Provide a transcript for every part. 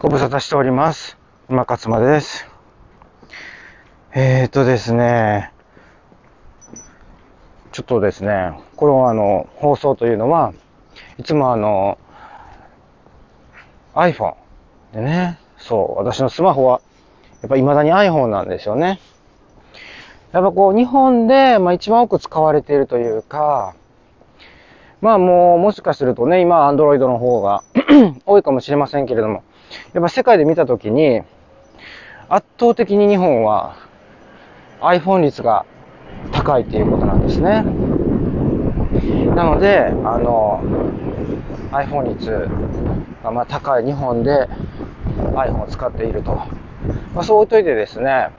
ご無沙汰しております。馬勝間です。えーとですね、ちょっとですね、このあの、放送というのは、いつもあの、iPhone でね、そう、私のスマホは、やっぱ未だに iPhone なんですよね。やっぱこう、日本で、まあ一番多く使われているというか、まあもう、もしかするとね、今、Android の方が 多いかもしれませんけれども、やっぱ世界で見たときに、圧倒的に日本は iPhone 率が高いっていうことなんですね。なので、あの、iPhone 率がま高い日本で iPhone を使っていると。まあ、そう置いといてですね、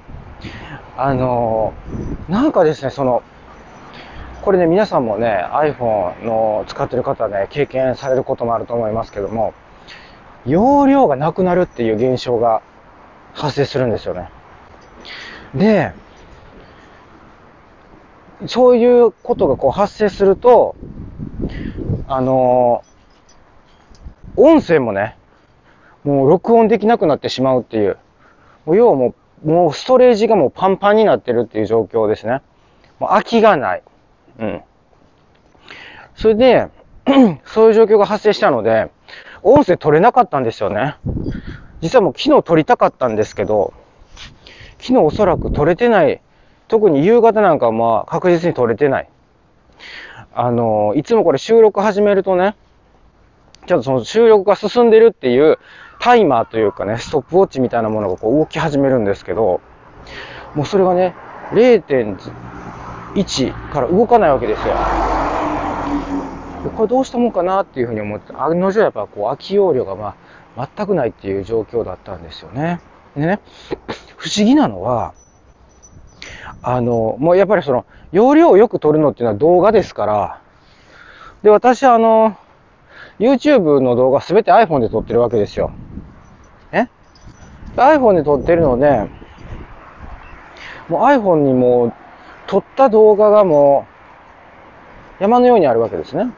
あの、なんかですね、その、これね、皆さんもね、iPhone の使ってる方ね、経験されることもあると思いますけども、容量がなくなるっていう現象が発生するんですよね。で、そういうことがこう発生すると、あの音声もね、もう録音できなくなってしまうっていう、もう要はもう、もうストレージがもうパンパンになってるっていう状況ですね。もう空きがない。うん。それで、そういう状況が発生したので、音声取れなかったんですよね。実はもう昨日撮りたかったんですけど、昨日おそらく撮れてない。特に夕方なんかはまあ確実に撮れてない。あの、いつもこれ収録始めるとね、ちょっとその収録が進んでるっていうタイマーというかね、ストップウォッチみたいなものがこう動き始めるんですけど、もうそれがね、0.1から動かないわけですよ。これどうしたもんかなっていうふうに思って、案の定やっぱこう空き容量がまあ全くないっていう状況だったんですよね。でね、不思議なのは、あの、もうやっぱりその、容量をよく撮るのっていうのは動画ですから、で、私あの、YouTube の動画すべて iPhone で撮ってるわけですよ。ね ?iPhone で撮ってるので、もう iPhone にもう撮った動画がもう山のようにあるわけですね。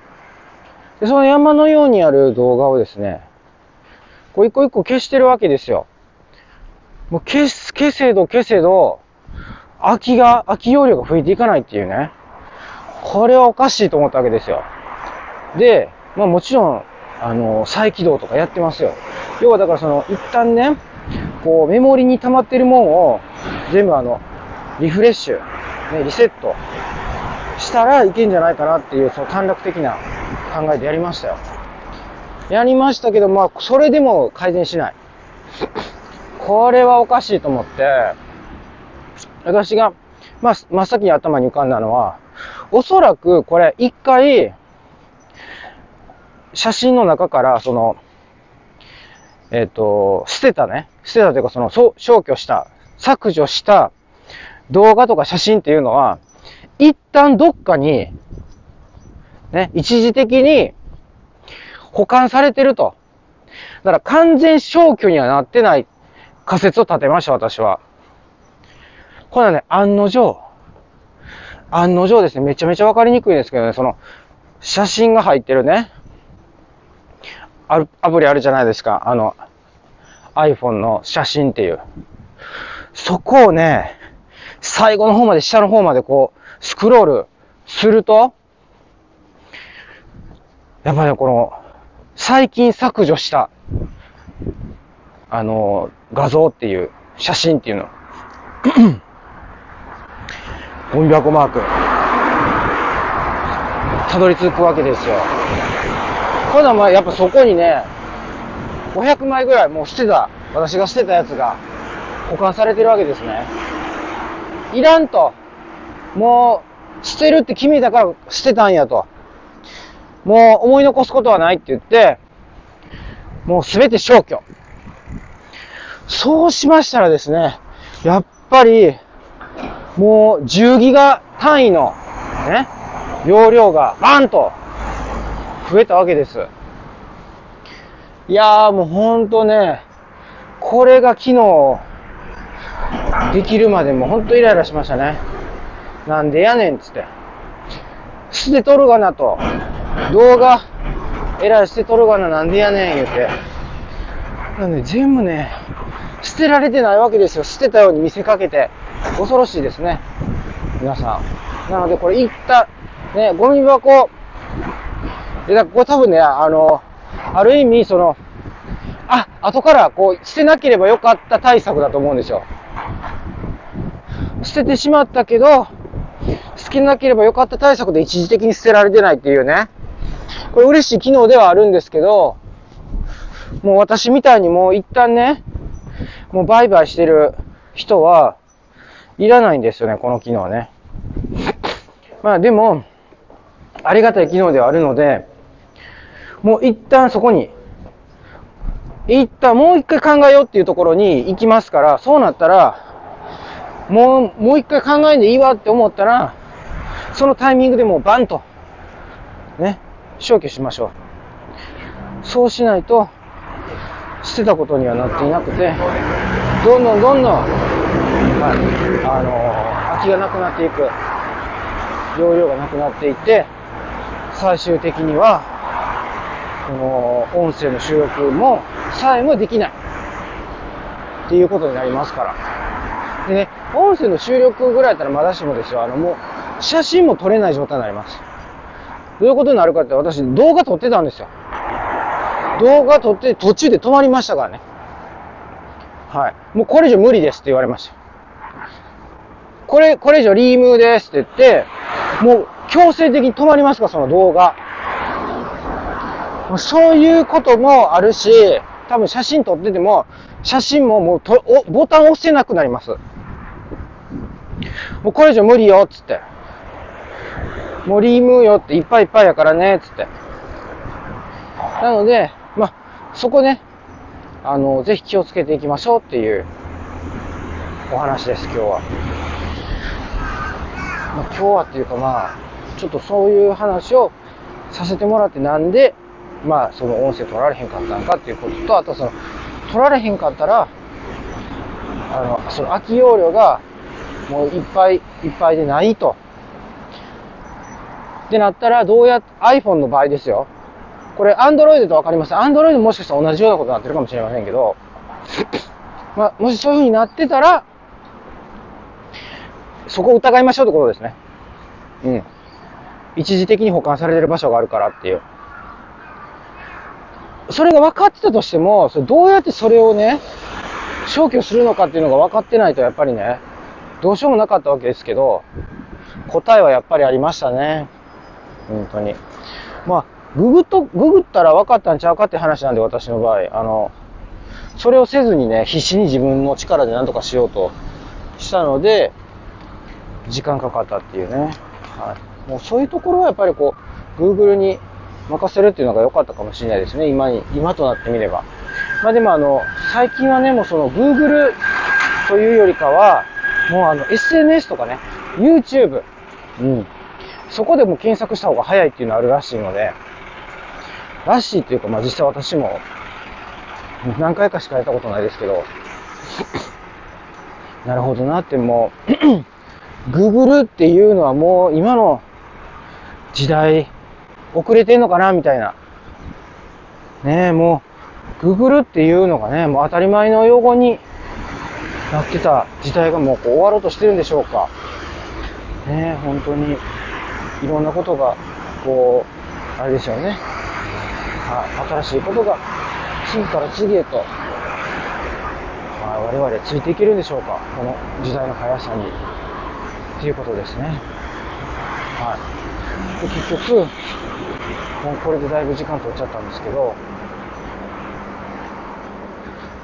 で、その山のようにある動画をですね、こう一個一個消してるわけですよ。もう消す、消せど消せど、空きが、空き容量が増えていかないっていうね。これはおかしいと思ったわけですよ。で、まあもちろん、あの、再起動とかやってますよ。要はだからその、一旦ね、こう、メモリに溜まってるもんを、全部あの、リフレッシュ、ね、リセットしたらいけんじゃないかなっていう、その短絡的な考えでやりましたよ。やりましたけど、まあ、それでも改善しない。これはおかしいと思って、私が、まあ、真っ先に頭に浮かんだのは、おそらくこれ一回、写真の中から、その、えっ、と、捨てたね、捨てたというか、その、消去した、削除した動画とか写真っていうのは、一旦どっかに、ね、一時的に保管されてると。だから完全消去にはなってない。仮説を立てました、私は。これはね、案の定、案の定ですね、めちゃめちゃわかりにくいんですけどね、その、写真が入ってるね、ある、アプリあるじゃないですか、あの、iPhone の写真っていう。そこをね、最後の方まで、下の方までこう、スクロールすると、やっぱりね、この、最近削除した、あの、画像っていう、写真っていうの。ゴミ箱マーク。たどり着くわけですよ。これはまあやっぱそこにね、500枚ぐらいもう捨てた、私が捨てたやつが保管されてるわけですね。いらんと。もう、捨てるって決めたから捨てたんやと。もう思い残すことはないって言って、もうすべて消去。そうしましたらですね、やっぱり、もう10ギガ単位の、ね、容量がバンと増えたわけです。いやーもうほんとね、これが昨日できるまでもほんとイライラしましたね。なんでやねんっつって。捨てとるがなと。動画、えらい捨てとるがななんでやねん言うて。なので全部ね、捨てられてないわけですよ。捨てたように見せかけて。恐ろしいですね。皆さん。なのでこれ一旦、ね、ゴミ箱、で、だこれ多分ね、あの、ある意味その、あ、後からこう、捨てなければよかった対策だと思うんですよ。捨ててしまったけど、捨てなければよかった対策で一時的に捨てられてないっていうね。これ嬉しい機能ではあるんですけど、もう私みたいにもう一旦ね、もう売買してる人はいらないんですよね、この機能ね。まあでも、ありがたい機能ではあるので、もう一旦そこに、一旦もう一回考えようっていうところに行きますから、そうなったら、もう、もう一回考えんでいいわって思ったら、そのタイミングでもうバンと、ね、消去しましょう。そうしないと、捨てたことにはなっていなくて、どんどんどんどん、はい、あの空きがなくなっていく、容量がなくなっていって、最終的には、この音声の収録もさえもできないっていうことになりますから。でね、音声の収録ぐらいだったらまだしもですよ。あのもう、写真も撮れない状態になります。どういうことになるかって私動画撮ってたんですよ。動画撮って途中で止まりましたからね。はい。もうこれ以上無理ですって言われました。これ、これ以上リームですって言って、もう強制的に止まりますか、その動画。もうそういうこともあるし、多分写真撮ってても、写真ももうとボタン押せなくなります。もうこれ以上無理よ、つって。もうリームよっていっぱいいっぱいやからね、つって。なので、まあ、そこね、あの、ぜひ気をつけていきましょうっていうお話です、今日は。まあ、今日はっていうかまあ、ちょっとそういう話をさせてもらってなんで、まあ、その音声取られへんかったんかっていうことと、あとその、取られへんかったら、あの、その空き容量がもういっぱいいっぱいでないと。ってなったら、どうや、iPhone の場合ですよ。これ、Android とわかります？Android もしかしたら同じようなことになってるかもしれませんけど、まあ、もしそういう風になってたら、そこを疑いましょうってことですね。うん。一時的に保管されてる場所があるからっていう。それが分かってたとしても、それどうやってそれをね、消去するのかっていうのが分かってないと、やっぱりね、どうしようもなかったわけですけど、答えはやっぱりありましたね。本当に。まあ、ググっと、ググったら分かったんちゃうかって話なんで、私の場合。あの、それをせずにね、必死に自分の力で何とかしようとしたので、時間かかったっていうね。はい。もうそういうところはやっぱりこう、Google に任せるっていうのが良かったかもしれないですね。今に、今となってみれば。まあでもあの、最近はね、もうその Google というよりかは、もうあの SNS とかね、YouTube、うん。そこでも検索した方が早いっていうのあるらしいので、らしいっていうか、まあ実際私も何回かしかやったことないですけど、なるほどなってもう、Google っていうのはもう今の時代遅れてんのかなみたいな。ねえ、もう、Google っていうのがね、もう当たり前の用語になってた時代がもうこう終わろうとしてるんでしょうか。ねえ、本当に、いろんなことが、こう、あれでしょうね。はい、新しいことが、次から次へと、まあ、我々ついていけるんでしょうか。この時代の速さに。っていうことですね。はい。で結局、もうこれでだいぶ時間取っちゃったんですけど、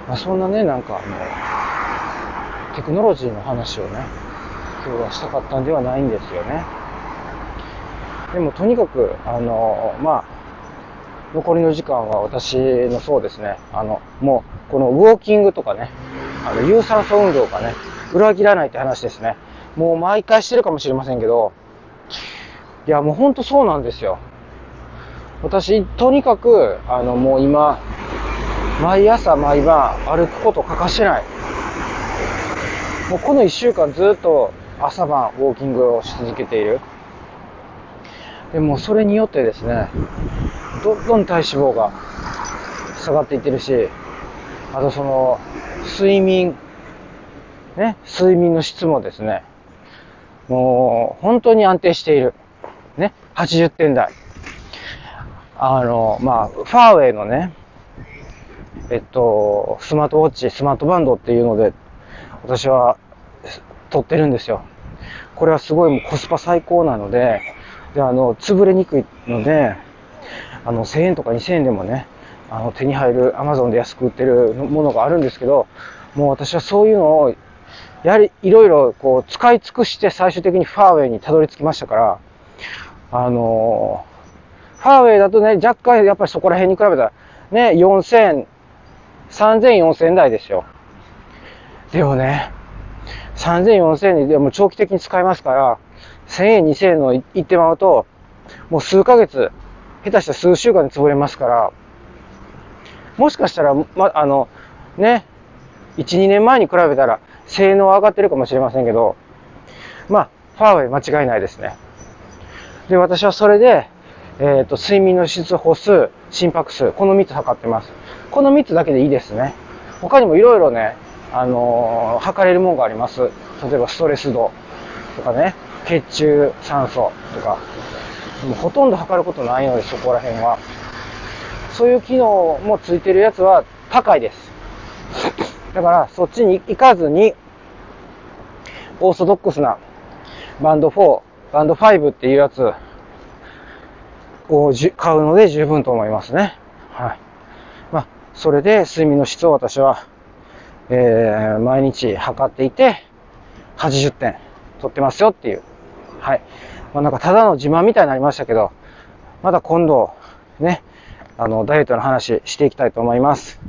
まあ、そんなね、なんかあの、テクノロジーの話をね、今日はしたかったんではないんですよね。でもとにかく、あの、まあ、残りの時間は私のそうですね、あの、もう、このウォーキングとかね、あの、有酸素運動がね、裏切らないって話ですね。もう毎回してるかもしれませんけど、いや、もうほんとそうなんですよ。私、とにかく、あの、もう今、毎朝毎晩歩くこと欠かしてない。もうこの一週間ずっと朝晩ウォーキングをし続けている。でもそれによってですね、どんどん体脂肪が下がっていってるし、あとその、睡眠、ね、睡眠の質もですね、もう、本当に安定している。ね、80点台。あの、まあ、ファーウェイのね、えっと、スマートウォッチ、スマートバンドっていうので、私は撮ってるんですよ。これはすごいもうコスパ最高なので、で、あの、潰れにくいので、あの、1000円とか2000円でもね、あの、手に入る、アマゾンで安く売ってるものがあるんですけど、もう私はそういうのを、やはりいろいろこう使い尽くして最終的にファーウェイにたどり着きましたから、あのファーウェイだとね、若干やっぱりそこら辺に比べたら、ね、4000、3000、4000台ですよ。でもね、3000、4000でも長期的に使いますから、1000円、2000円のいってまうと、もう数ヶ月、下手したら数週間で潰れますから、もしかしたら、ま、あの、ね、1、2年前に比べたら、性能は上がってるかもしれませんけど、まあ、ファーウェイ間違いないですね。で、私はそれで、えっ、ー、と、睡眠の質、歩数、心拍数、この3つ測ってます。この3つだけでいいですね。他にもいろいろね、あのー、測れるものがあります。例えばストレス度とかね、血中酸素とか、もうほとんど測ることないので、そこら辺は。そういう機能もついてるやつは高いです。だから、そっちに行かずに、オーソドックスなバンド4、バンド5っていうやつを買うので十分と思いますね。はい。まあ、それで睡眠の質を私はえー、毎日測っていて、80点取ってますよっていう。はい。まあ、なんかただの自慢みたいになりましたけど、また今度、ね、あの、ダイエットの話していきたいと思います。